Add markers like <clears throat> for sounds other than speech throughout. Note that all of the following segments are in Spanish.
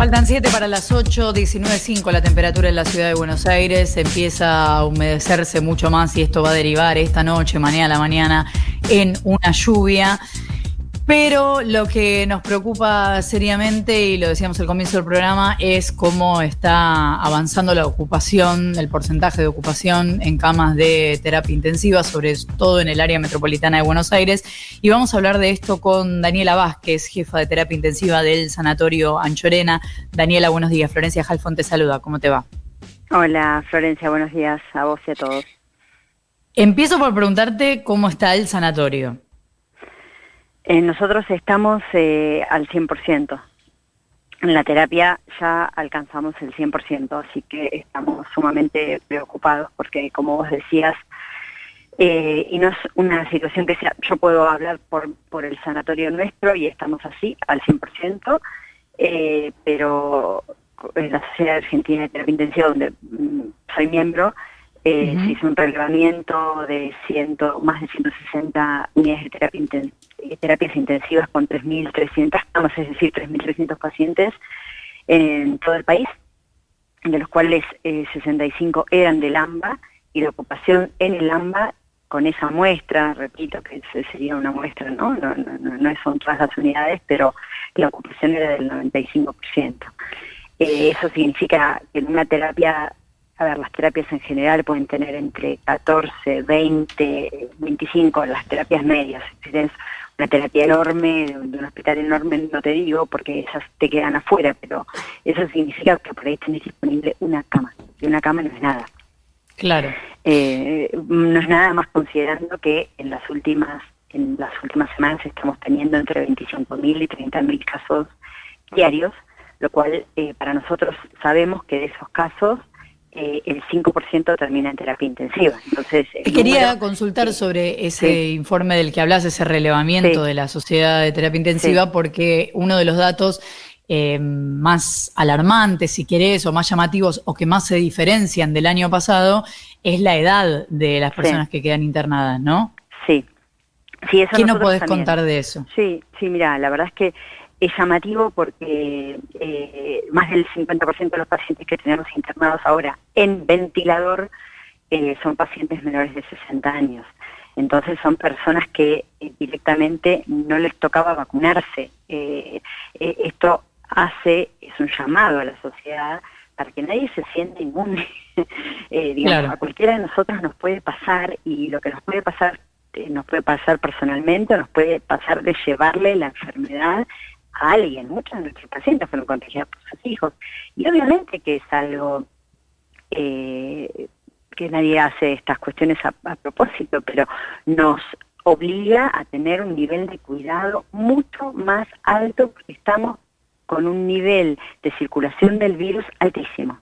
Faltan 7 para las 8, 19.5 la temperatura en la ciudad de Buenos Aires. Empieza a humedecerse mucho más y esto va a derivar esta noche, mañana a la mañana, en una lluvia. Pero lo que nos preocupa seriamente, y lo decíamos al comienzo del programa, es cómo está avanzando la ocupación, el porcentaje de ocupación en camas de terapia intensiva, sobre todo en el área metropolitana de Buenos Aires. Y vamos a hablar de esto con Daniela Vázquez, jefa de terapia intensiva del Sanatorio Anchorena. Daniela, buenos días. Florencia Jalfón te saluda. ¿Cómo te va? Hola, Florencia, buenos días a vos y a todos. Empiezo por preguntarte cómo está el sanatorio. Eh, nosotros estamos eh, al 100%. En la terapia ya alcanzamos el 100%, así que estamos sumamente preocupados porque, como vos decías, eh, y no es una situación que sea, yo puedo hablar por, por el sanatorio nuestro y estamos así, al 100%, pero en la Sociedad Argentina de Terapia Intensiva, donde mm, soy miembro, se hizo un relevamiento de ciento, más de 160 unidades de terapia intensiva eh, terapias intensivas con 3.300 camas, es decir, 3.300 pacientes en todo el país, de los cuales 65 eh, eran del AMBA y la ocupación en el AMBA con esa muestra, repito que sería una muestra, ¿no? No, no, no son todas las unidades, pero la ocupación era del 95%. Eh, eso significa que en una terapia a ver, las terapias en general pueden tener entre 14, 20, 25, las terapias medias. Si tienes una terapia enorme, de un hospital enorme, no te digo, porque esas te quedan afuera, pero eso significa que por ahí tenés disponible una cama. Y una cama no es nada. Claro. Eh, no es nada más considerando que en las últimas en las últimas semanas estamos teniendo entre 25.000 y 30.000 casos diarios, lo cual eh, para nosotros sabemos que de esos casos eh, el 5% termina en terapia intensiva. Entonces, quería consultar sobre ese informe del que hablas, ese relevamiento de la Sociedad de Terapia Intensiva, porque uno de los datos eh, más alarmantes, si querés, o más llamativos, o que más se diferencian del año pasado, es la edad de las personas que quedan internadas, ¿no? Sí. sí eso ¿Qué no podés contar de eso? Sí, sí, mira, la verdad es que es llamativo porque eh, más del 50% de los pacientes que tenemos internados ahora en ventilador eh, son pacientes menores de 60 años. Entonces son personas que eh, directamente no les tocaba vacunarse. esto hace, es un llamado a la sociedad para que nadie se sienta inmune. <laughs> digamos, a cualquiera de nosotros nos puede pasar y lo que nos puede pasar nos puede pasar personalmente, nos puede pasar de llevarle la enfermedad a alguien. Muchos de nuestros pacientes fueron contagiados por sus hijos. Y obviamente que es algo eh, que nadie hace estas cuestiones a, propósito, pero nos obliga a tener un nivel de cuidado mucho más alto porque estamos con un nivel de circulación del virus altísimo.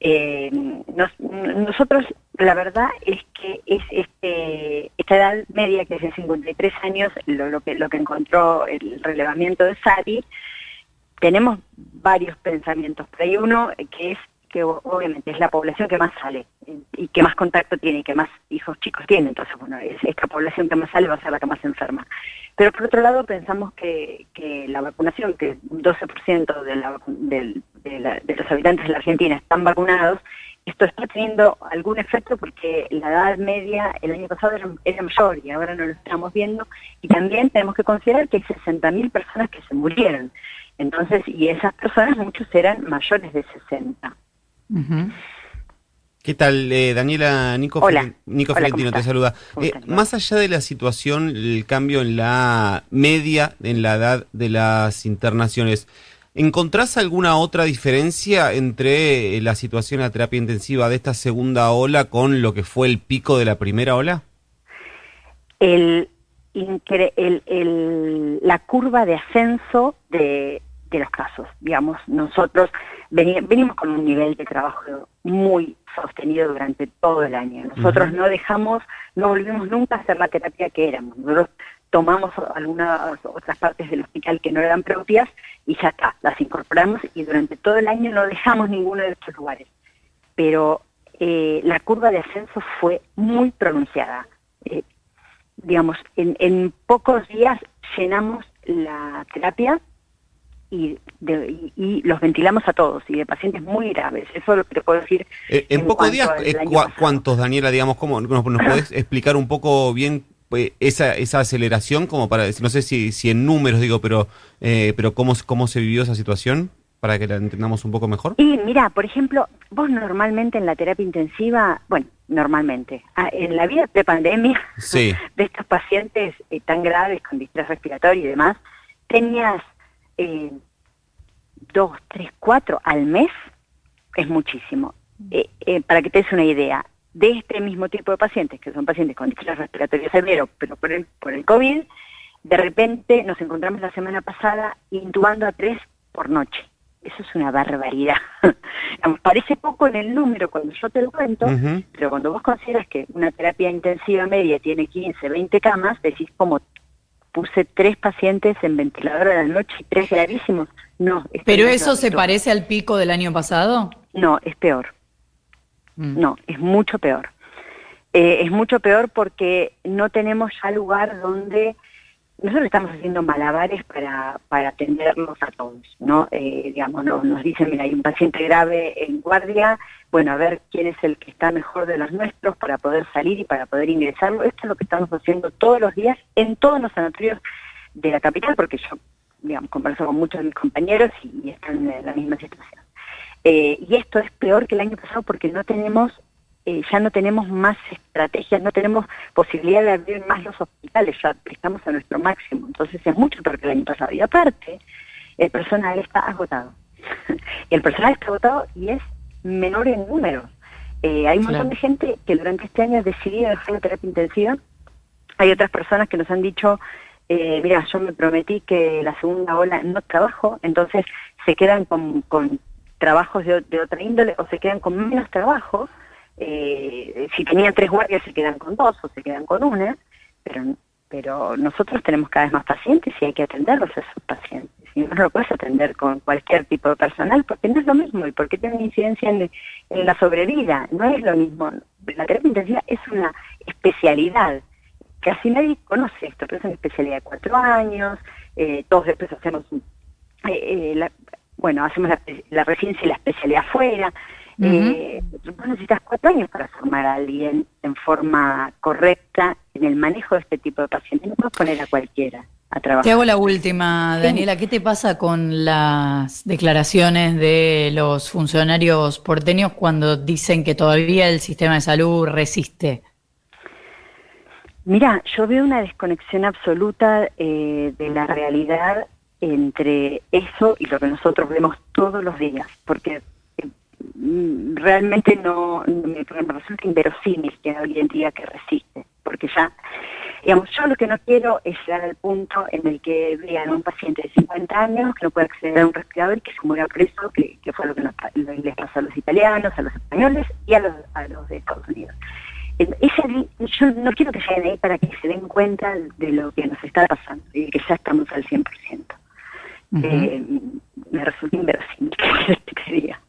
Eh, nosotros, la verdad es que es este, esta edad media, que es de 53 años, lo, que, lo que encontró el relevamiento de Sari, tenemos varios pensamientos, pero hay uno que es que obviamente es la población que más sale y que más contacto tiene y que más hijos chicos tiene, entonces bueno, es esta población que más sale va a ser la que más enferma. Pero por otro lado pensamos que, que la vacunación, que 12% de, la, de, de, los habitantes de la Argentina están vacunados, esto está teniendo algún efecto porque la edad media el año pasado era, mayor y ahora no lo estamos viendo. Y también tenemos que considerar que hay 60.000 personas que se murieron. Entonces, y esas personas muchos eran mayores de 60. ¿Qué tal, eh, Daniela? Nico, Hola. Nico te saluda. Eh, más allá de la situación, el cambio en la media, en la edad de las internaciones, ¿encontrás alguna otra diferencia entre eh, la situación de la terapia intensiva de esta segunda ola con lo que fue el pico de la primera ola? El, la curva de ascenso de, de los casos. Digamos, nosotros venimos con un nivel de trabajo muy sostenido durante todo el año. Nosotros no dejamos, no volvimos nunca a hacer la terapia que éramos. Nosotros tomamos algunas otras partes del hospital que no eran propias y ya está, las incorporamos y durante todo el año no dejamos ninguno de estos lugares. Pero eh, la curva de ascenso fue muy pronunciada. Eh, digamos, en, en pocos días llenamos la terapia y, los ventilamos a todos y de pacientes muy graves. Eso es lo que te puedo decir. Eh, en, pocos días, eh, ¿cuántos, Daniela, digamos, cómo nos, nos <clears throat> podés explicar un poco bien esa, esa aceleración como para no sé si, si en números digo, pero, eh, pero ¿cómo, cómo se vivió esa situación? para que la entendamos un poco mejor? Y mira, por ejemplo, vos normalmente en la terapia intensiva, bueno, normalmente, ah, en la vida de pandemia <laughs> de estos pacientes tan graves con distrés respiratorio y demás, tenías eh, dos, tres, cuatro al mes, es muchísimo. Eh, eh, para que te des una idea, de este mismo tipo de pacientes, que son pacientes con distrés respiratorio severo, pero por el, por el COVID, de repente nos encontramos la semana pasada intubando a tres por noche. Eso es una barbaridad. <laughs> Parece poco en el número cuando yo te lo cuento, pero cuando vos consideras que una terapia intensiva media tiene 15, 20 camas, decís como puse tres pacientes en ventilador a la noche y tres gravísimos. No. ¿Pero eso se parece al pico del año pasado? No, es peor. Mm. No, es mucho peor. Eh, es mucho peor porque no tenemos ya lugar donde nosotros estamos haciendo malabares para, para atenderlos a todos, ¿no? Eh, digamos, nos dicen, mira, hay un paciente grave en guardia, bueno, a ver quién es el que está mejor de los nuestros para poder salir y para poder ingresarlo. Esto es lo que estamos haciendo todos los días en todos los sanatorios de la capital, porque yo, digamos, converso con muchos de mis compañeros y, están en la misma situación. Eh, y esto es peor que el año pasado porque no tenemos eh, ya no tenemos más estrategias, no tenemos posibilidad de abrir más los hospitales, ya estamos a nuestro máximo, entonces es mucho peor que el año pasado. Y aparte, el personal está agotado. <laughs> el personal está agotado y es menor en número. Eh, hay un montón de gente que durante este año ha decidido dejar la terapia intensiva. Hay otras personas que nos han dicho, eh, mira, yo me prometí que la segunda ola no trabajo, entonces se quedan con, trabajos de, otra índole o se quedan con menos trabajo eh, si tenían tres guardias se quedan con dos o se quedan con una, pero, pero nosotros tenemos cada vez más pacientes y hay que atenderlos a esos pacientes. Y no lo puedes atender con cualquier tipo de personal porque no es lo mismo y porque tiene incidencia en, la sobrevida. No es lo mismo. La terapia intensiva es una especialidad. Casi nadie conoce esto, pero es una especialidad de cuatro años, eh, todos después hacemos eh, la, bueno, hacemos la, la residencia y la especialidad afuera. Eh, vos necesitas cuatro años para formar a alguien en forma correcta en el manejo de este tipo de pacientes. No puedes poner a cualquiera a trabajar. Te hago la última, Daniela. ¿Qué te pasa con las declaraciones de los funcionarios porteños cuando dicen que todavía el sistema de salud resiste? Mira, yo veo una desconexión absoluta eh, de la realidad entre eso y lo que nosotros vemos todos los días, porque Mm, realmente no, me, resulta inverosímil que hoy en día que resiste, porque ya, digamos, yo lo que no quiero es llegar al punto en el que vean a un paciente de 50 años que no puede acceder a un respirador y que se muera preso, que, fue lo que les pasó a los italianos, a los españoles y a los, a los de Estados Unidos. Ese, yo no quiero que lleguen ahí para que se den cuenta de lo que nos está pasando y que ya estamos al 100%. Eh, me resulta inverosímil <laughs> que diga.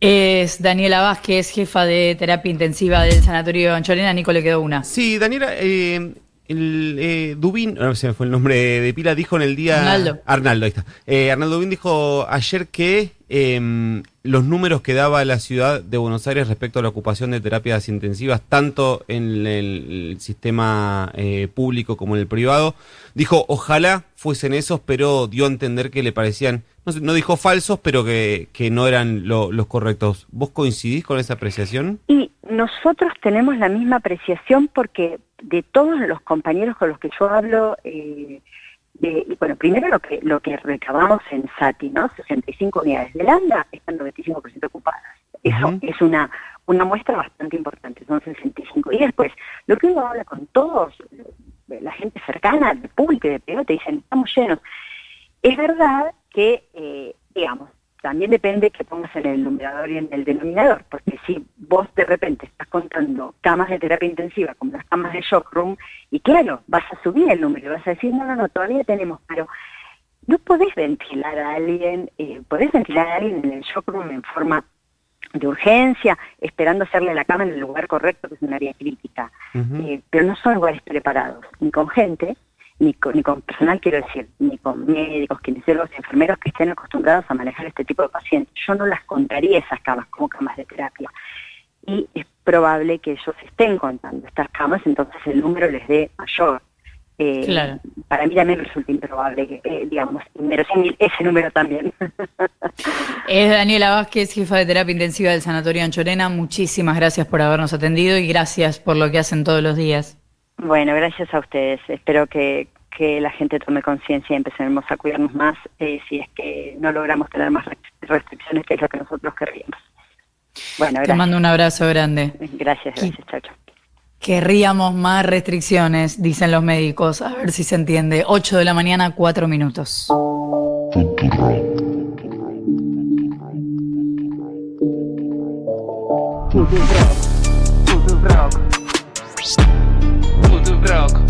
Es Daniela Vázquez, jefa de terapia intensiva del Sanatorio Anchorena. Nico, le quedó una. Sí, Daniela, eh, el, eh, Dubín, no sé, fue el nombre de pila, dijo en el día... Arnaldo. Arnaldo, ahí está. Eh, Arnaldo Dubín dijo ayer que em, los números que daba la ciudad de Buenos Aires respecto a la ocupación de terapias intensivas, tanto en el, sistema eh, público como en el privado, dijo ojalá fuesen esos, pero dio a entender que le parecían, no, no dijo falsos, pero que, que no eran los correctos. ¿Vos coincidís con esa apreciación? Y nosotros tenemos la misma apreciación porque de todos los compañeros con los que yo hablo, eh, bueno, primero lo que lo que recabamos en SATI, ¿no? 65 unidades de Landa están 95% ocupadas. Eso es una una muestra bastante importante, son 65. Y después, lo que uno habla con todos, la gente cercana, del público y de peor, te dicen, estamos llenos. Es verdad que, eh, digamos, también depende que pongas en el numerador y en el denominador, porque si vos de repente contando camas de terapia intensiva como las camas de shock room, y claro, vas a subir el número, vas a decir, no, no, no, todavía tenemos, pero no podés ventilar a alguien, eh, podés ventilar a alguien en el shock room en forma de urgencia, esperando hacerle la cama en el lugar correcto, que es un área crítica, eh, pero no son lugares preparados, ni con gente, ni con, ni con personal, quiero decir, ni con médicos, kinesiólogos, enfermeros que estén acostumbrados a manejar este tipo de pacientes. Yo no las contaría esas camas como camas de terapia. Y probable que ellos estén contando estas camas, entonces el número les dé mayor. Eh, para mí también resulta improbable que, eh, digamos, inverosímil ese número también. <laughs> es Daniela Vázquez, jefa de terapia intensiva del Sanatorio Anchorena. Muchísimas gracias por habernos atendido y gracias por lo que hacen todos los días. Bueno, gracias a ustedes. Espero que, la gente tome conciencia y empecemos a cuidarnos más eh, si es que no logramos tener más restricciones, que es lo que nosotros querríamos. Bueno, gracias. Te mando un abrazo grande. Gracias, gracias, chao, chao. Querríamos más restricciones, dicen los médicos. A ver si se entiende. 8 de la mañana, 4 minutos. Rock.